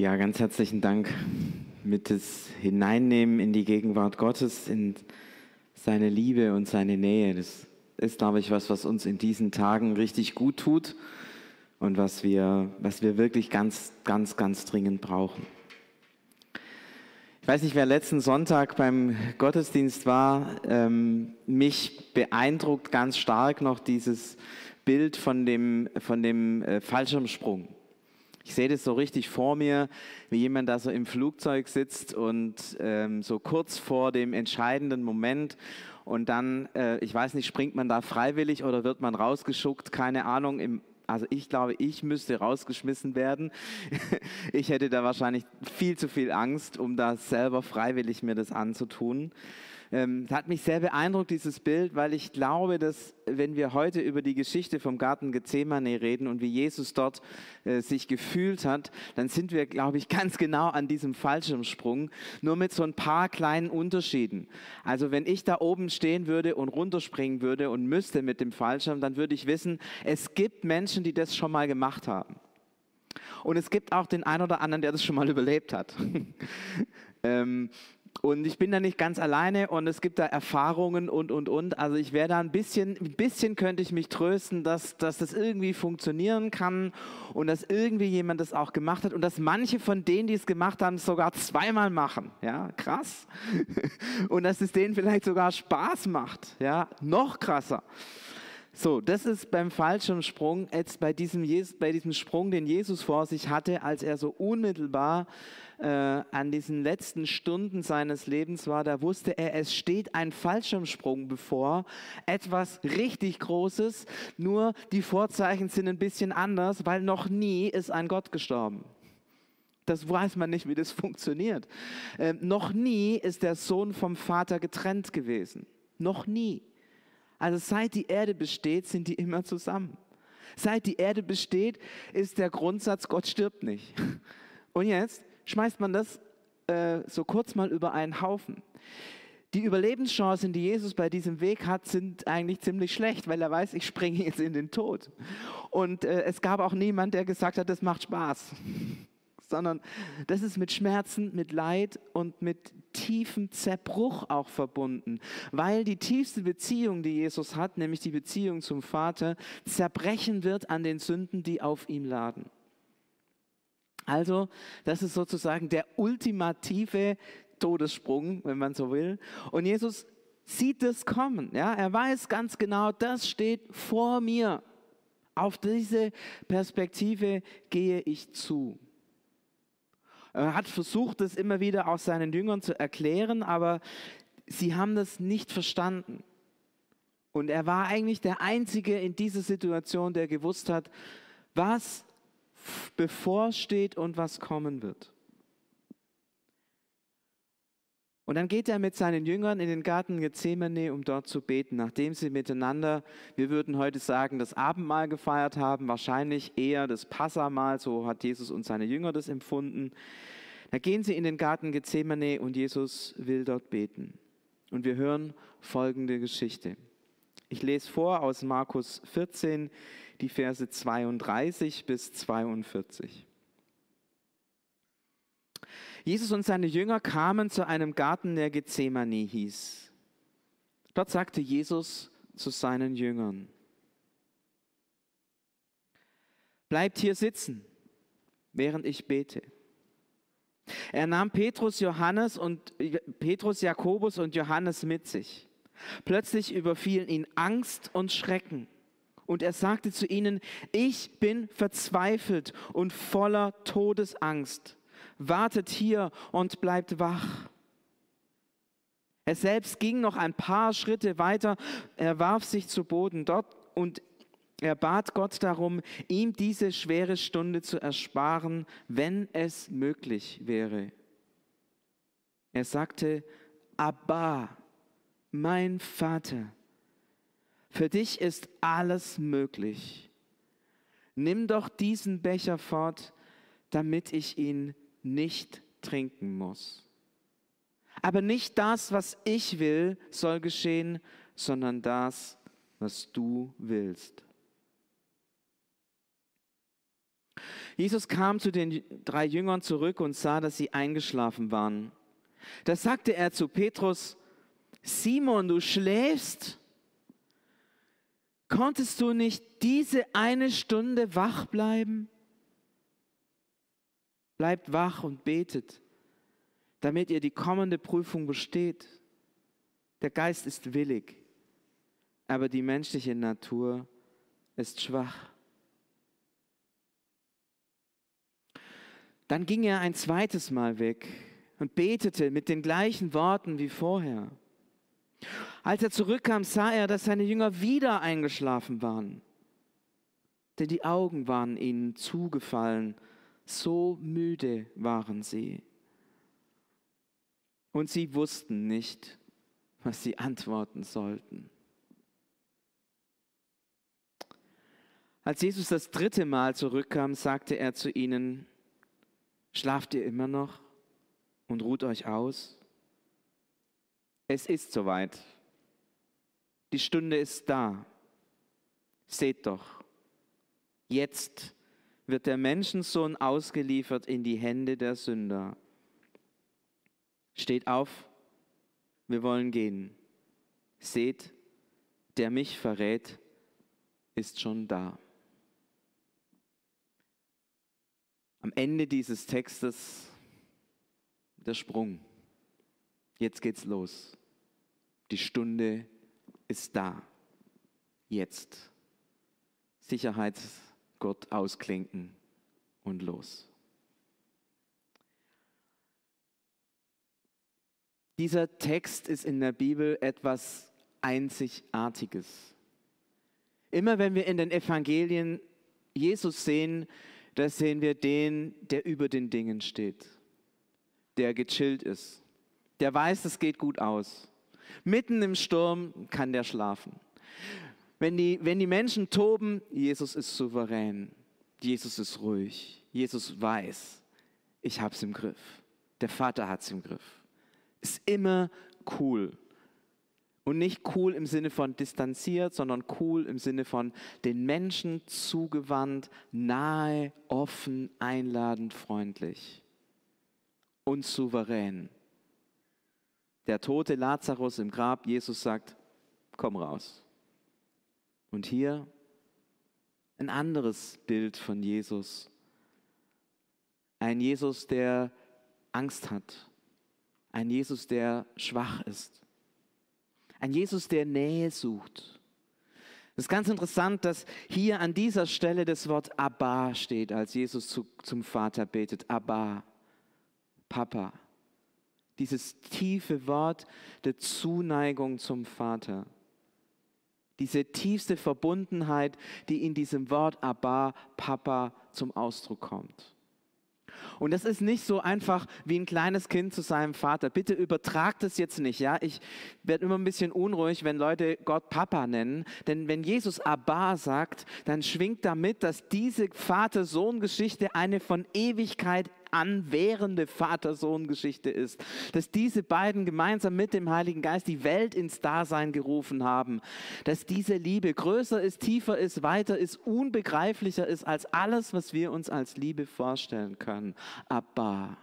Ja, ganz herzlichen Dank mit das Hineinnehmen in die Gegenwart Gottes, in seine Liebe und seine Nähe. Das ist, glaube ich, was, was uns in diesen Tagen richtig gut tut und was wir, was wir wirklich ganz, ganz, ganz dringend brauchen. Ich weiß nicht, wer letzten Sonntag beim Gottesdienst war. Ähm, mich beeindruckt ganz stark noch dieses Bild von dem, von dem äh, Fallschirmsprung. Ich sehe das so richtig vor mir, wie jemand da so im Flugzeug sitzt und ähm, so kurz vor dem entscheidenden Moment und dann, äh, ich weiß nicht, springt man da freiwillig oder wird man rausgeschuckt, keine Ahnung. Im, also ich glaube, ich müsste rausgeschmissen werden. ich hätte da wahrscheinlich viel zu viel Angst, um da selber freiwillig mir das anzutun. Ähm, hat mich sehr beeindruckt, dieses Bild, weil ich glaube, dass wenn wir heute über die Geschichte vom Garten Gethsemane reden und wie Jesus dort äh, sich gefühlt hat, dann sind wir, glaube ich, ganz genau an diesem Fallschirmsprung, nur mit so ein paar kleinen Unterschieden. Also wenn ich da oben stehen würde und runterspringen würde und müsste mit dem Fallschirm, dann würde ich wissen, es gibt Menschen, die das schon mal gemacht haben. Und es gibt auch den einen oder anderen, der das schon mal überlebt hat. ähm, und ich bin da nicht ganz alleine und es gibt da Erfahrungen und, und, und. Also ich wäre da ein bisschen, ein bisschen könnte ich mich trösten, dass, dass das irgendwie funktionieren kann und dass irgendwie jemand das auch gemacht hat und dass manche von denen, die es gemacht haben, sogar zweimal machen. Ja, krass. Und dass es denen vielleicht sogar Spaß macht. Ja, noch krasser. So, das ist beim Fallschirmsprung, jetzt bei diesem, bei diesem Sprung, den Jesus vor sich hatte, als er so unmittelbar äh, an diesen letzten Stunden seines Lebens war, da wusste er, es steht ein Fallschirmsprung bevor, etwas richtig Großes, nur die Vorzeichen sind ein bisschen anders, weil noch nie ist ein Gott gestorben. Das weiß man nicht, wie das funktioniert. Äh, noch nie ist der Sohn vom Vater getrennt gewesen. Noch nie. Also seit die Erde besteht, sind die immer zusammen. Seit die Erde besteht, ist der Grundsatz, Gott stirbt nicht. Und jetzt schmeißt man das äh, so kurz mal über einen Haufen. Die Überlebenschancen, die Jesus bei diesem Weg hat, sind eigentlich ziemlich schlecht, weil er weiß, ich springe jetzt in den Tod. Und äh, es gab auch niemand, der gesagt hat, das macht Spaß. Sondern das ist mit Schmerzen, mit Leid und mit tiefem Zerbruch auch verbunden, weil die tiefste Beziehung, die Jesus hat, nämlich die Beziehung zum Vater, zerbrechen wird an den Sünden, die auf ihm laden. Also, das ist sozusagen der ultimative Todessprung, wenn man so will. Und Jesus sieht es kommen. Ja? Er weiß ganz genau, das steht vor mir. Auf diese Perspektive gehe ich zu. Er hat versucht, das immer wieder auch seinen Jüngern zu erklären, aber sie haben das nicht verstanden. Und er war eigentlich der Einzige in dieser Situation, der gewusst hat, was bevorsteht und was kommen wird. Und dann geht er mit seinen Jüngern in den Garten Gethsemane, um dort zu beten, nachdem sie miteinander, wir würden heute sagen, das Abendmahl gefeiert haben, wahrscheinlich eher das Passamahl, so hat Jesus und seine Jünger das empfunden. Da gehen sie in den Garten Gethsemane und Jesus will dort beten. Und wir hören folgende Geschichte. Ich lese vor aus Markus 14, die Verse 32 bis 42. Jesus und seine Jünger kamen zu einem Garten, der Gethsemane hieß. Dort sagte Jesus zu seinen Jüngern, bleibt hier sitzen, während ich bete. Er nahm Petrus, Johannes und Petrus, Jakobus und Johannes mit sich. Plötzlich überfielen ihn Angst und Schrecken und er sagte zu ihnen, ich bin verzweifelt und voller Todesangst. Wartet hier und bleibt wach. Er selbst ging noch ein paar Schritte weiter, er warf sich zu Boden dort und er bat Gott darum, ihm diese schwere Stunde zu ersparen, wenn es möglich wäre. Er sagte, Abba, mein Vater, für dich ist alles möglich. Nimm doch diesen Becher fort, damit ich ihn nicht trinken muss. Aber nicht das, was ich will, soll geschehen, sondern das, was du willst. Jesus kam zu den drei Jüngern zurück und sah, dass sie eingeschlafen waren. Da sagte er zu Petrus, Simon, du schläfst? Konntest du nicht diese eine Stunde wach bleiben? Bleibt wach und betet, damit ihr die kommende Prüfung besteht. Der Geist ist willig, aber die menschliche Natur ist schwach. Dann ging er ein zweites Mal weg und betete mit den gleichen Worten wie vorher. Als er zurückkam, sah er, dass seine Jünger wieder eingeschlafen waren, denn die Augen waren ihnen zugefallen, so müde waren sie. Und sie wussten nicht, was sie antworten sollten. Als Jesus das dritte Mal zurückkam, sagte er zu ihnen, Schlaft ihr immer noch und ruht euch aus? Es ist soweit. Die Stunde ist da. Seht doch, jetzt wird der Menschensohn ausgeliefert in die Hände der Sünder. Steht auf, wir wollen gehen. Seht, der mich verrät, ist schon da. Am Ende dieses Textes der Sprung. Jetzt geht's los. Die Stunde ist da. Jetzt. Sicherheitsgott ausklinken und los. Dieser Text ist in der Bibel etwas Einzigartiges. Immer wenn wir in den Evangelien Jesus sehen, da sehen wir den, der über den Dingen steht, der gechillt ist, der weiß, es geht gut aus. Mitten im Sturm kann der schlafen. Wenn die, wenn die Menschen toben, Jesus ist souverän, Jesus ist ruhig, Jesus weiß, ich habe es im Griff, der Vater hat es im Griff. Ist immer cool. Und nicht cool im Sinne von distanziert, sondern cool im Sinne von den Menschen zugewandt, nahe, offen, einladend, freundlich und souverän. Der tote Lazarus im Grab, Jesus sagt, komm raus. Und hier ein anderes Bild von Jesus. Ein Jesus, der Angst hat. Ein Jesus, der schwach ist ein Jesus, der Nähe sucht. Es ist ganz interessant, dass hier an dieser Stelle das Wort Abba steht, als Jesus zu, zum Vater betet. Abba, Papa. Dieses tiefe Wort der Zuneigung zum Vater. Diese tiefste Verbundenheit, die in diesem Wort Abba, Papa zum Ausdruck kommt. Und das ist nicht so einfach wie ein kleines Kind zu seinem Vater. Bitte übertragt es jetzt nicht, ja? Ich werde immer ein bisschen unruhig, wenn Leute Gott Papa nennen, denn wenn Jesus Abba sagt, dann schwingt damit, dass diese Vater-Sohn-Geschichte eine von Ewigkeit anwährende Vater-Sohn-Geschichte ist, dass diese beiden gemeinsam mit dem Heiligen Geist die Welt ins Dasein gerufen haben, dass diese Liebe größer ist, tiefer ist, weiter ist, unbegreiflicher ist als alles, was wir uns als Liebe vorstellen können. Abba,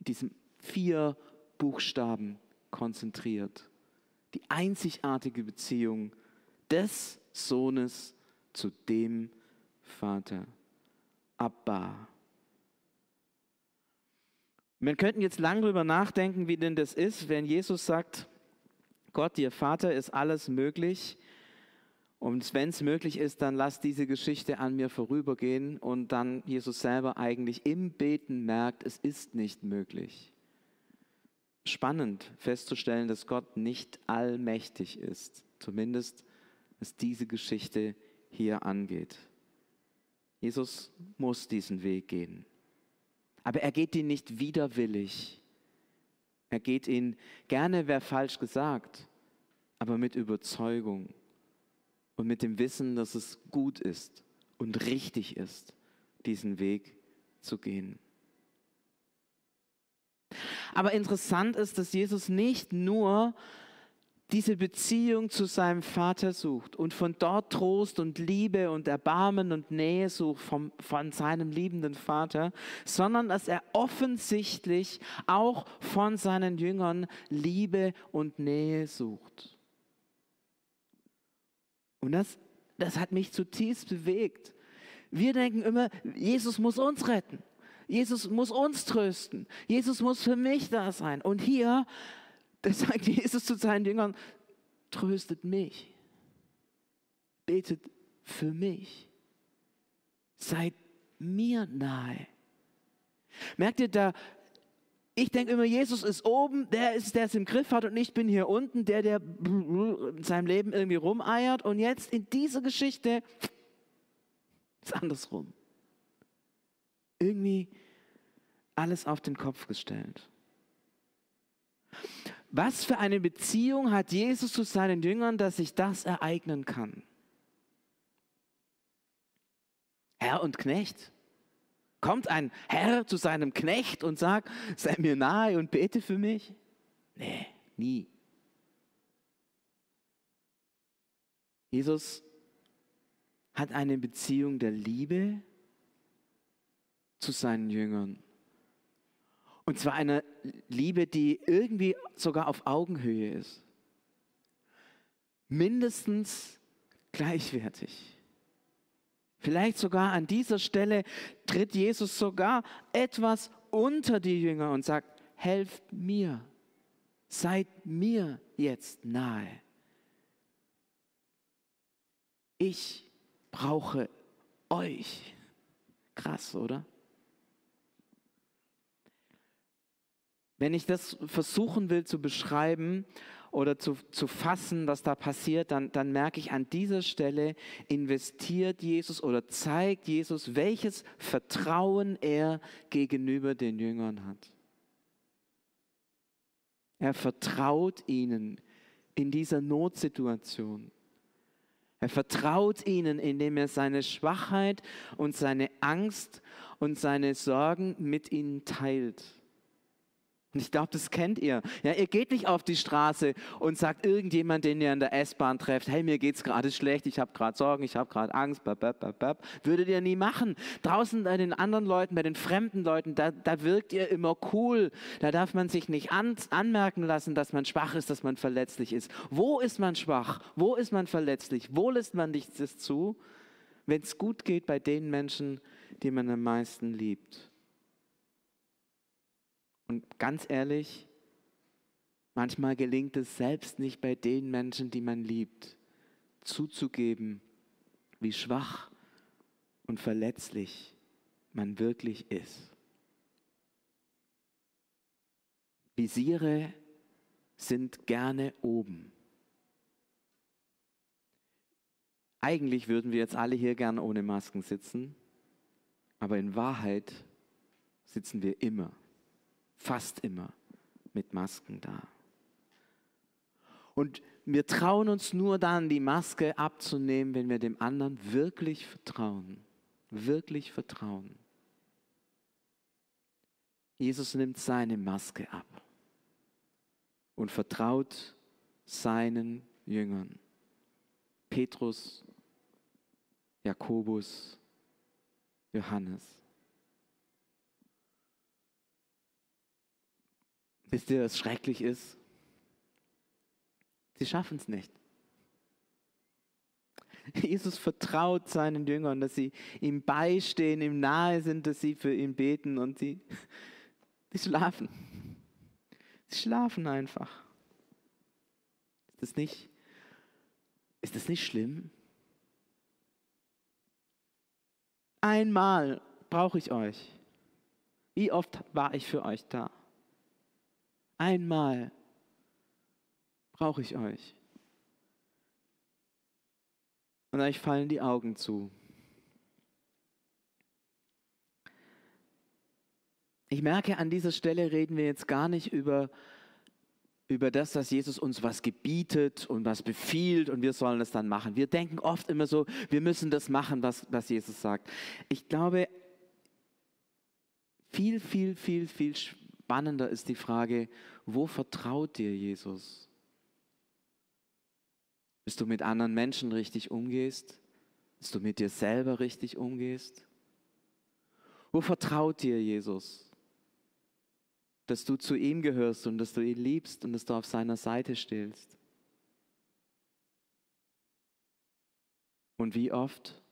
in diesem vier Buchstaben konzentriert, die einzigartige Beziehung des Sohnes zu dem Vater. Abba. Wir könnten jetzt lang darüber nachdenken, wie denn das ist, wenn Jesus sagt, Gott, dir Vater, ist alles möglich. Und wenn es möglich ist, dann lass diese Geschichte an mir vorübergehen und dann Jesus selber eigentlich im Beten merkt, es ist nicht möglich. Spannend festzustellen, dass Gott nicht allmächtig ist, zumindest was diese Geschichte hier angeht. Jesus muss diesen Weg gehen. Aber er geht ihn nicht widerwillig. Er geht ihn gerne, wäre falsch gesagt, aber mit Überzeugung und mit dem Wissen, dass es gut ist und richtig ist, diesen Weg zu gehen. Aber interessant ist, dass Jesus nicht nur diese Beziehung zu seinem Vater sucht und von dort Trost und Liebe und Erbarmen und Nähe sucht vom, von seinem liebenden Vater, sondern dass er offensichtlich auch von seinen Jüngern Liebe und Nähe sucht. Und das, das hat mich zutiefst bewegt. Wir denken immer, Jesus muss uns retten. Jesus muss uns trösten. Jesus muss für mich da sein. Und hier da sagt Jesus zu seinen Jüngern, tröstet mich, betet für mich, seid mir nahe. Merkt ihr da, ich denke immer, Jesus ist oben, der ist, der es im Griff hat und ich bin hier unten, der, der in seinem Leben irgendwie rumeiert und jetzt in dieser Geschichte ist andersrum. Irgendwie alles auf den Kopf gestellt. Was für eine Beziehung hat Jesus zu seinen Jüngern, dass sich das ereignen kann? Herr und Knecht. Kommt ein Herr zu seinem Knecht und sagt, sei mir nahe und bete für mich? Nee, nie. Jesus hat eine Beziehung der Liebe zu seinen Jüngern. Und zwar eine Liebe, die irgendwie sogar auf Augenhöhe ist. Mindestens gleichwertig. Vielleicht sogar an dieser Stelle tritt Jesus sogar etwas unter die Jünger und sagt, helft mir, seid mir jetzt nahe. Ich brauche euch. Krass, oder? Wenn ich das versuchen will zu beschreiben oder zu, zu fassen, was da passiert, dann, dann merke ich, an dieser Stelle investiert Jesus oder zeigt Jesus, welches Vertrauen er gegenüber den Jüngern hat. Er vertraut ihnen in dieser Notsituation. Er vertraut ihnen, indem er seine Schwachheit und seine Angst und seine Sorgen mit ihnen teilt. Und ich glaube, das kennt ihr. Ja, ihr geht nicht auf die Straße und sagt irgendjemand, den ihr in der S-Bahn trefft, hey, mir geht's gerade schlecht, ich habe gerade Sorgen, ich habe gerade Angst, bap, bap, bap, Würdet ihr nie machen. Draußen bei den anderen Leuten, bei den fremden Leuten, da, da wirkt ihr immer cool. Da darf man sich nicht an, anmerken lassen, dass man schwach ist, dass man verletzlich ist. Wo ist man schwach? Wo ist man verletzlich? Wo lässt man nichts zu? Wenn es gut geht bei den Menschen, die man am meisten liebt. Und ganz ehrlich, manchmal gelingt es selbst nicht bei den Menschen, die man liebt, zuzugeben, wie schwach und verletzlich man wirklich ist. Visiere sind gerne oben. Eigentlich würden wir jetzt alle hier gern ohne Masken sitzen, aber in Wahrheit sitzen wir immer fast immer mit Masken da. Und wir trauen uns nur dann, die Maske abzunehmen, wenn wir dem anderen wirklich vertrauen. Wirklich vertrauen. Jesus nimmt seine Maske ab und vertraut seinen Jüngern. Petrus, Jakobus, Johannes. Wisst ihr, was schrecklich ist? Sie schaffen es nicht. Jesus vertraut seinen Jüngern, dass sie ihm beistehen, ihm nahe sind, dass sie für ihn beten und sie, sie schlafen. Sie schlafen einfach. Ist das nicht, ist das nicht schlimm? Einmal brauche ich euch. Wie oft war ich für euch da? Einmal brauche ich euch. Und euch fallen die Augen zu. Ich merke, an dieser Stelle reden wir jetzt gar nicht über, über das, dass Jesus uns was gebietet und was befiehlt und wir sollen es dann machen. Wir denken oft immer so, wir müssen das machen, was, was Jesus sagt. Ich glaube, viel, viel, viel, viel spannender ist die Frage, wo vertraut dir Jesus? Dass du mit anderen Menschen richtig umgehst? Dass du mit dir selber richtig umgehst? Wo vertraut dir Jesus? Dass du zu ihm gehörst und dass du ihn liebst und dass du auf seiner Seite stehst. Und wie oft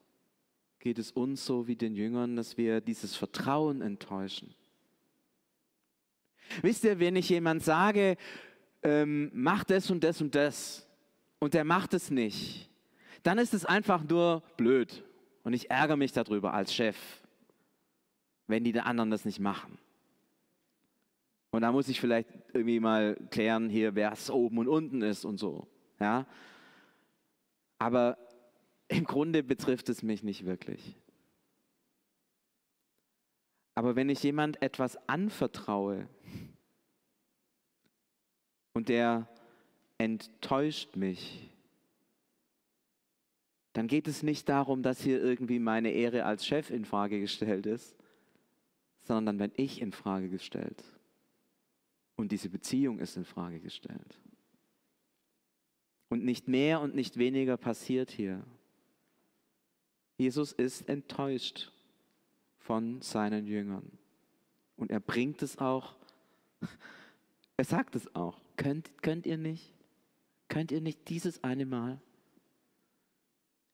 geht es uns so wie den Jüngern, dass wir dieses Vertrauen enttäuschen? Wisst ihr, wenn ich jemand sage, ähm, mach das und das und das, und der macht es nicht, dann ist es einfach nur blöd. Und ich ärgere mich darüber als Chef, wenn die anderen das nicht machen. Und da muss ich vielleicht irgendwie mal klären hier, wer es oben und unten ist und so. Ja? Aber im Grunde betrifft es mich nicht wirklich. Aber wenn ich jemand etwas anvertraue und der enttäuscht mich, dann geht es nicht darum, dass hier irgendwie meine Ehre als Chef in Frage gestellt ist, sondern bin ich in Frage gestellt und diese Beziehung ist in Frage gestellt. Und nicht mehr und nicht weniger passiert hier. Jesus ist enttäuscht von seinen Jüngern. Und er bringt es auch, er sagt es auch, könnt, könnt ihr nicht? Könnt ihr nicht dieses eine Mal?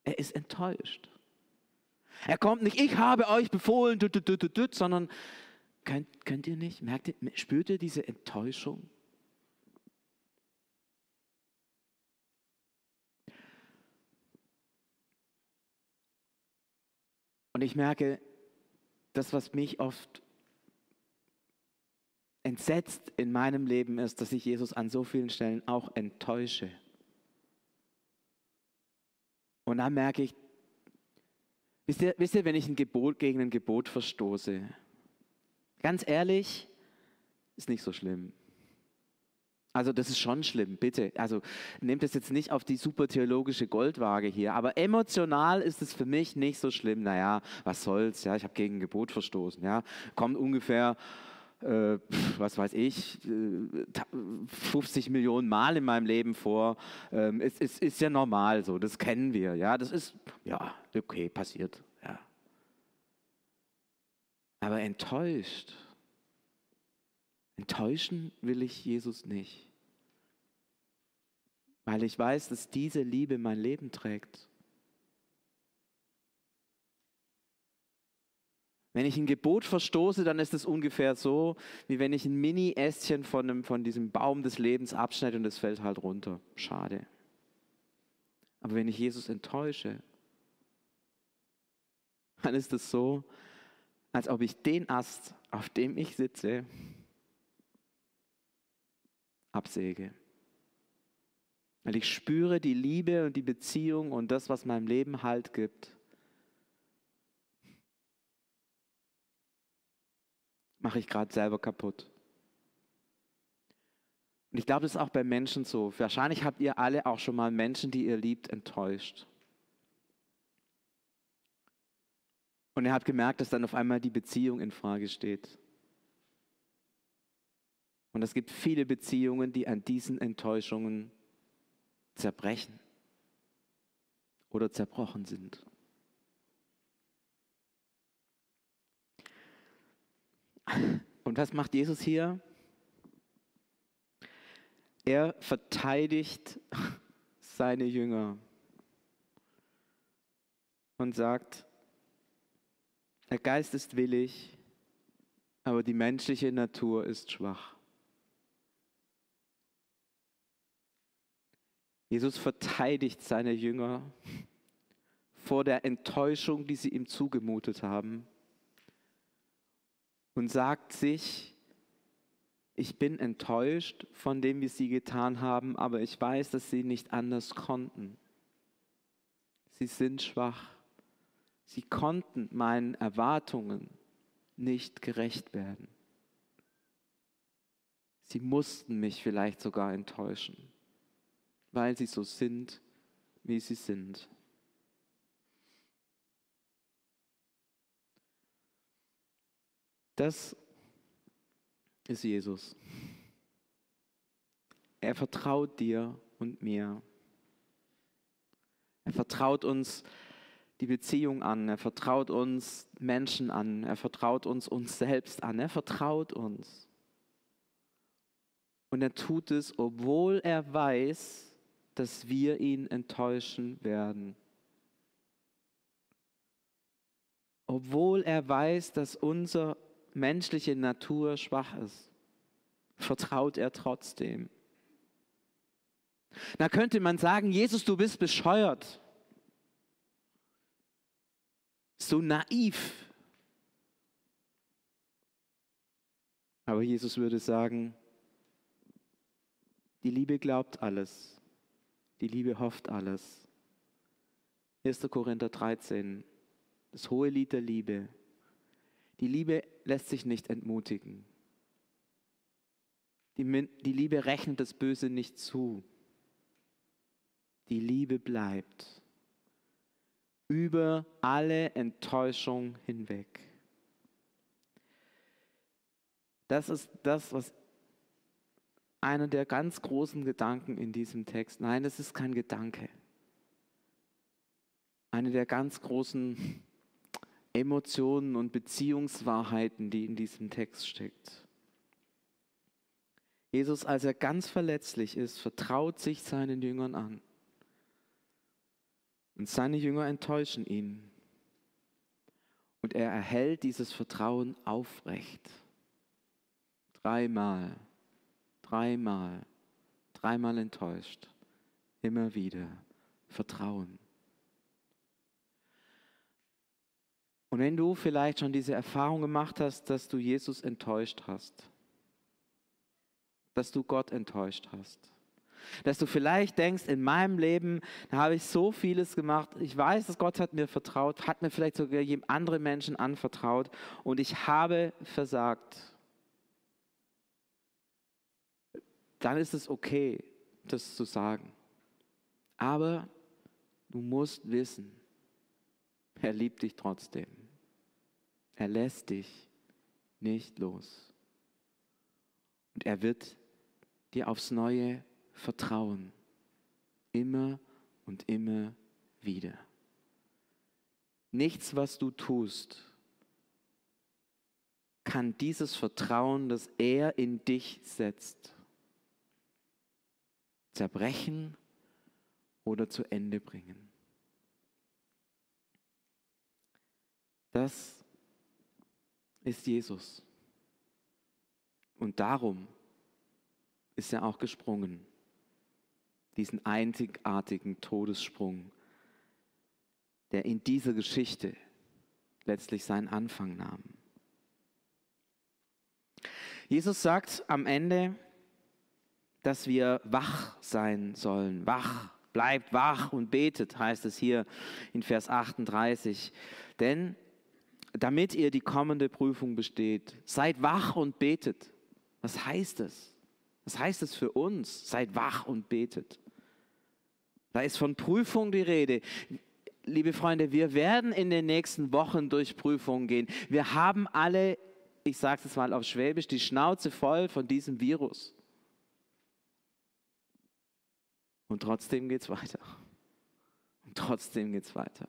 Er ist enttäuscht. Er kommt nicht, ich habe euch befohlen, dut, dut, dut, sondern könnt, könnt ihr nicht, merkt ihr, spürt ihr diese Enttäuschung? Und ich merke, das, was mich oft entsetzt in meinem Leben ist, dass ich Jesus an so vielen Stellen auch enttäusche. Und dann merke ich, wisst ihr, wisst ihr, wenn ich ein Gebot gegen ein Gebot verstoße, ganz ehrlich, ist nicht so schlimm. Also das ist schon schlimm, bitte. Also nehmt es jetzt nicht auf die super theologische Goldwaage hier, aber emotional ist es für mich nicht so schlimm. Naja, was soll's, ja, ich habe gegen ein Gebot verstoßen, ja. Kommt ungefähr, äh, was weiß ich, äh, 50 Millionen Mal in meinem Leben vor. Ähm, es, es ist ja normal so, das kennen wir, ja. Das ist, ja, okay, passiert, ja. Aber enttäuscht, enttäuschen will ich Jesus nicht weil ich weiß, dass diese Liebe mein Leben trägt. Wenn ich ein Gebot verstoße, dann ist es ungefähr so, wie wenn ich ein Mini-Ästchen von, von diesem Baum des Lebens abschneide und es fällt halt runter. Schade. Aber wenn ich Jesus enttäusche, dann ist es so, als ob ich den Ast, auf dem ich sitze, absäge. Weil ich spüre die Liebe und die Beziehung und das, was meinem Leben Halt gibt. Mache ich gerade selber kaputt. Und ich glaube, das ist auch bei Menschen so. Wahrscheinlich habt ihr alle auch schon mal Menschen, die ihr liebt, enttäuscht. Und ihr habt gemerkt, dass dann auf einmal die Beziehung in Frage steht. Und es gibt viele Beziehungen, die an diesen Enttäuschungen zerbrechen oder zerbrochen sind. Und was macht Jesus hier? Er verteidigt seine Jünger und sagt, der Geist ist willig, aber die menschliche Natur ist schwach. Jesus verteidigt seine Jünger vor der Enttäuschung, die sie ihm zugemutet haben und sagt sich, ich bin enttäuscht von dem, wie sie getan haben, aber ich weiß, dass sie nicht anders konnten. Sie sind schwach. Sie konnten meinen Erwartungen nicht gerecht werden. Sie mussten mich vielleicht sogar enttäuschen weil sie so sind, wie sie sind. Das ist Jesus. Er vertraut dir und mir. Er vertraut uns die Beziehung an, er vertraut uns Menschen an, er vertraut uns uns selbst an, er vertraut uns. Und er tut es, obwohl er weiß, dass wir ihn enttäuschen werden. Obwohl er weiß, dass unsere menschliche Natur schwach ist, vertraut er trotzdem. Da könnte man sagen, Jesus, du bist bescheuert. So naiv. Aber Jesus würde sagen, die Liebe glaubt alles. Die Liebe hofft alles. 1. Korinther 13, das hohe Lied der Liebe. Die Liebe lässt sich nicht entmutigen. Die, die Liebe rechnet das Böse nicht zu. Die Liebe bleibt über alle Enttäuschung hinweg. Das ist das, was einer der ganz großen Gedanken in diesem Text. Nein, es ist kein Gedanke. Eine der ganz großen Emotionen und Beziehungswahrheiten, die in diesem Text steckt. Jesus, als er ganz verletzlich ist, vertraut sich seinen Jüngern an. Und seine Jünger enttäuschen ihn. Und er erhält dieses Vertrauen aufrecht. Dreimal, dreimal, dreimal enttäuscht. Immer wieder Vertrauen. Und wenn du vielleicht schon diese Erfahrung gemacht hast, dass du Jesus enttäuscht hast, dass du Gott enttäuscht hast, dass du vielleicht denkst, in meinem Leben, da habe ich so vieles gemacht. Ich weiß, dass Gott hat mir vertraut, hat mir vielleicht sogar andere Menschen anvertraut und ich habe versagt. Dann ist es okay, das zu sagen. Aber du musst wissen, er liebt dich trotzdem. Er lässt dich nicht los. Und er wird dir aufs Neue Vertrauen. Immer und immer wieder. Nichts, was du tust, kann dieses Vertrauen, das er in dich setzt, zerbrechen oder zu Ende bringen. Das ist Jesus. Und darum ist er auch gesprungen diesen einzigartigen Todessprung, der in dieser Geschichte letztlich seinen Anfang nahm. Jesus sagt am Ende, dass wir wach sein sollen. Wach, bleibt wach und betet, heißt es hier in Vers 38. Denn damit ihr die kommende Prüfung besteht, seid wach und betet. Was heißt es? Was heißt es für uns? Seid wach und betet. Da ist von Prüfung die Rede. Liebe Freunde, wir werden in den nächsten Wochen durch Prüfungen gehen. Wir haben alle, ich sage es mal auf Schwäbisch, die Schnauze voll von diesem Virus. Und trotzdem geht es weiter. Und trotzdem geht es weiter.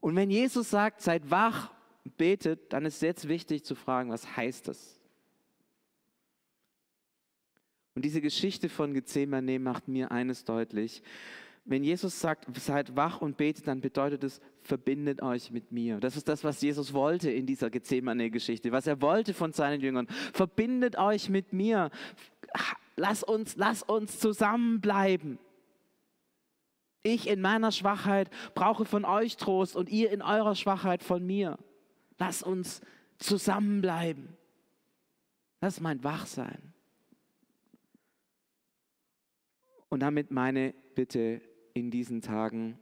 Und wenn Jesus sagt, seid wach, betet, dann ist jetzt wichtig zu fragen, was heißt das? Und diese Geschichte von Gethsemane macht mir eines deutlich. Wenn Jesus sagt, seid wach und betet, dann bedeutet es, verbindet euch mit mir. Das ist das, was Jesus wollte in dieser Gethsemane-Geschichte, was er wollte von seinen Jüngern. Verbindet euch mit mir. Lass uns, lass uns zusammenbleiben. Ich in meiner Schwachheit brauche von euch Trost und ihr in eurer Schwachheit von mir. Lass uns zusammenbleiben. Das ist mein Wachsein. Und damit meine Bitte in diesen Tagen,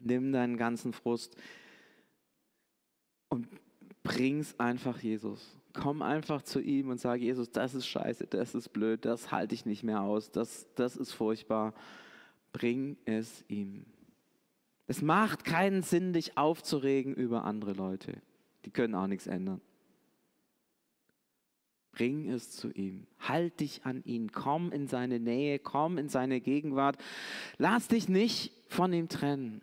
nimm deinen ganzen Frust und bring's einfach Jesus. Komm einfach zu ihm und sag, Jesus, das ist scheiße, das ist blöd, das halte ich nicht mehr aus, das, das ist furchtbar. Bring es ihm. Es macht keinen Sinn, dich aufzuregen über andere Leute. Die können auch nichts ändern. Bring es zu ihm. Halt dich an ihn. Komm in seine Nähe. Komm in seine Gegenwart. Lass dich nicht von ihm trennen.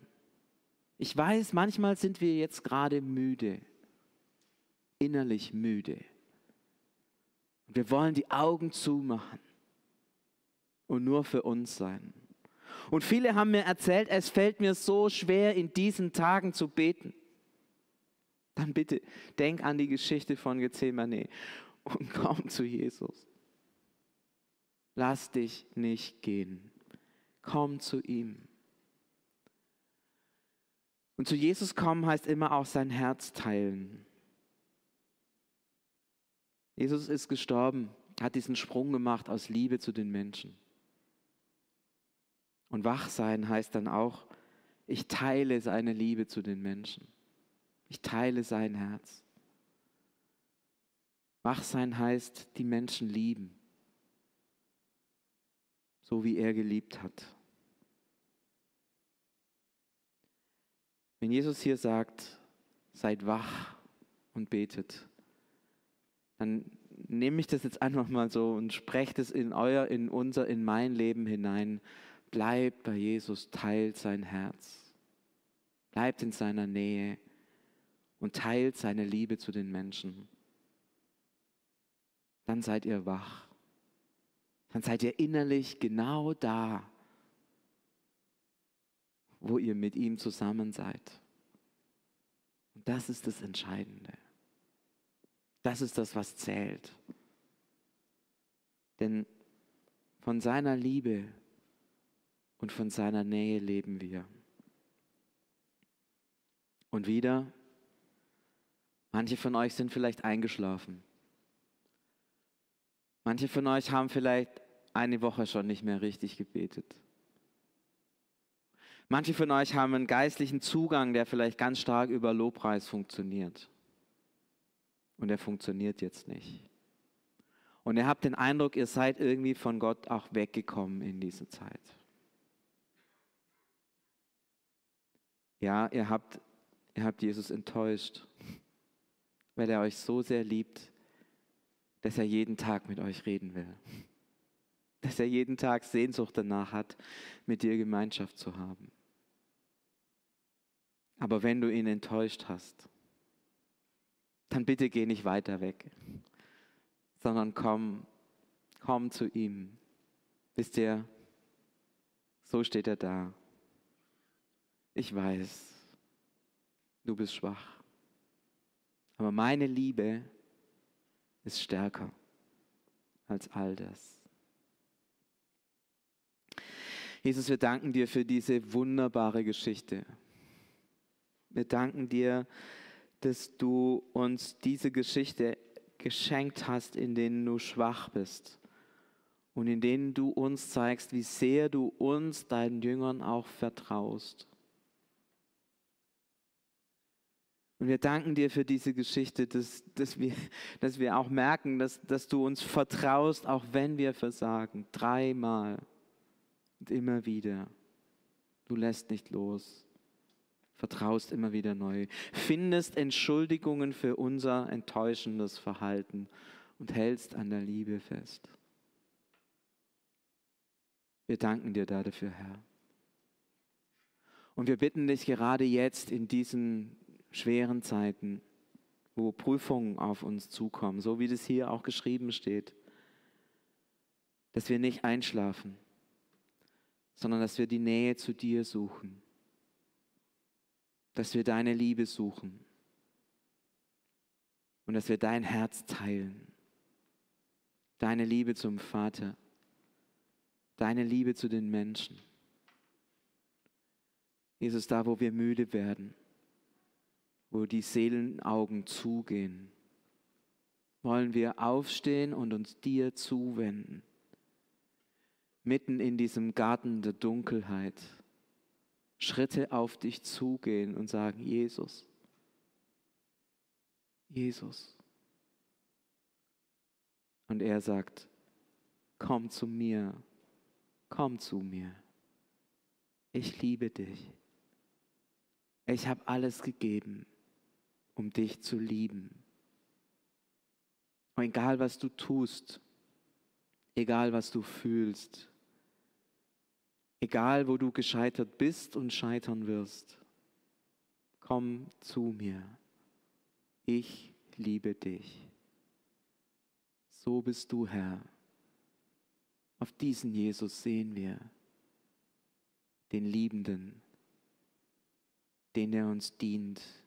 Ich weiß, manchmal sind wir jetzt gerade müde. Innerlich müde. Wir wollen die Augen zumachen und nur für uns sein. Und viele haben mir erzählt, es fällt mir so schwer, in diesen Tagen zu beten. Dann bitte denk an die Geschichte von Gethsemane und komm zu Jesus. Lass dich nicht gehen. Komm zu ihm. Und zu Jesus kommen heißt immer auch sein Herz teilen. Jesus ist gestorben, hat diesen Sprung gemacht aus Liebe zu den Menschen. Und wach sein heißt dann auch, ich teile seine Liebe zu den Menschen. Ich teile sein Herz. Wach sein heißt, die Menschen lieben, so wie er geliebt hat. Wenn Jesus hier sagt, seid wach und betet, dann nehme ich das jetzt einfach mal so und spreche das in euer, in unser, in mein Leben hinein Bleibt bei Jesus, teilt sein Herz. Bleibt in seiner Nähe und teilt seine Liebe zu den Menschen. Dann seid ihr wach. Dann seid ihr innerlich genau da, wo ihr mit ihm zusammen seid. Und das ist das Entscheidende. Das ist das, was zählt. Denn von seiner Liebe und von seiner Nähe leben wir. Und wieder, manche von euch sind vielleicht eingeschlafen. Manche von euch haben vielleicht eine Woche schon nicht mehr richtig gebetet. Manche von euch haben einen geistlichen Zugang, der vielleicht ganz stark über Lobpreis funktioniert. Und er funktioniert jetzt nicht. Und ihr habt den Eindruck, ihr seid irgendwie von Gott auch weggekommen in dieser Zeit. Ja, ihr habt, ihr habt Jesus enttäuscht, weil er euch so sehr liebt, dass er jeden Tag mit euch reden will. Dass er jeden Tag Sehnsucht danach hat, mit dir Gemeinschaft zu haben. Aber wenn du ihn enttäuscht hast, dann bitte geh nicht weiter weg, sondern komm, komm zu ihm. Wisst ihr, so steht er da ich weiß, du bist schwach. Aber meine Liebe ist stärker als all das. Jesus, wir danken dir für diese wunderbare Geschichte. Wir danken dir, dass du uns diese Geschichte geschenkt hast, in denen du schwach bist und in denen du uns zeigst, wie sehr du uns, deinen Jüngern, auch vertraust. Und wir danken dir für diese Geschichte, dass, dass, wir, dass wir auch merken, dass, dass du uns vertraust, auch wenn wir versagen. Dreimal und immer wieder. Du lässt nicht los. Vertraust immer wieder neu. Findest Entschuldigungen für unser enttäuschendes Verhalten und hältst an der Liebe fest. Wir danken dir dafür, Herr. Und wir bitten dich gerade jetzt in diesen schweren Zeiten, wo Prüfungen auf uns zukommen, so wie das hier auch geschrieben steht, dass wir nicht einschlafen, sondern dass wir die Nähe zu dir suchen, dass wir deine Liebe suchen und dass wir dein Herz teilen, deine Liebe zum Vater, deine Liebe zu den Menschen. Jesus, da wo wir müde werden, wo die Seelenaugen zugehen, wollen wir aufstehen und uns dir zuwenden, mitten in diesem Garten der Dunkelheit, Schritte auf dich zugehen und sagen, Jesus, Jesus. Und er sagt, komm zu mir, komm zu mir. Ich liebe dich. Ich habe alles gegeben um dich zu lieben. Und egal was du tust, egal was du fühlst, egal wo du gescheitert bist und scheitern wirst, komm zu mir. Ich liebe dich. So bist du Herr. Auf diesen Jesus sehen wir, den Liebenden, den der uns dient,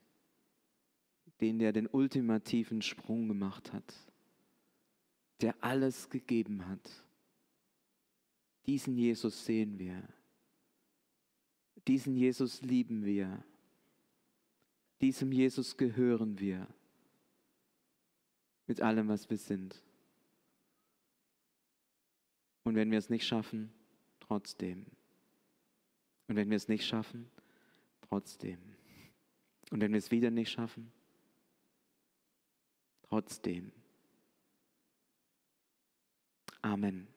den der den ultimativen Sprung gemacht hat, der alles gegeben hat. Diesen Jesus sehen wir. Diesen Jesus lieben wir. Diesem Jesus gehören wir. Mit allem, was wir sind. Und wenn wir es nicht schaffen, trotzdem. Und wenn wir es nicht schaffen, trotzdem. Und wenn wir es wieder nicht schaffen, trotzdem. Amen.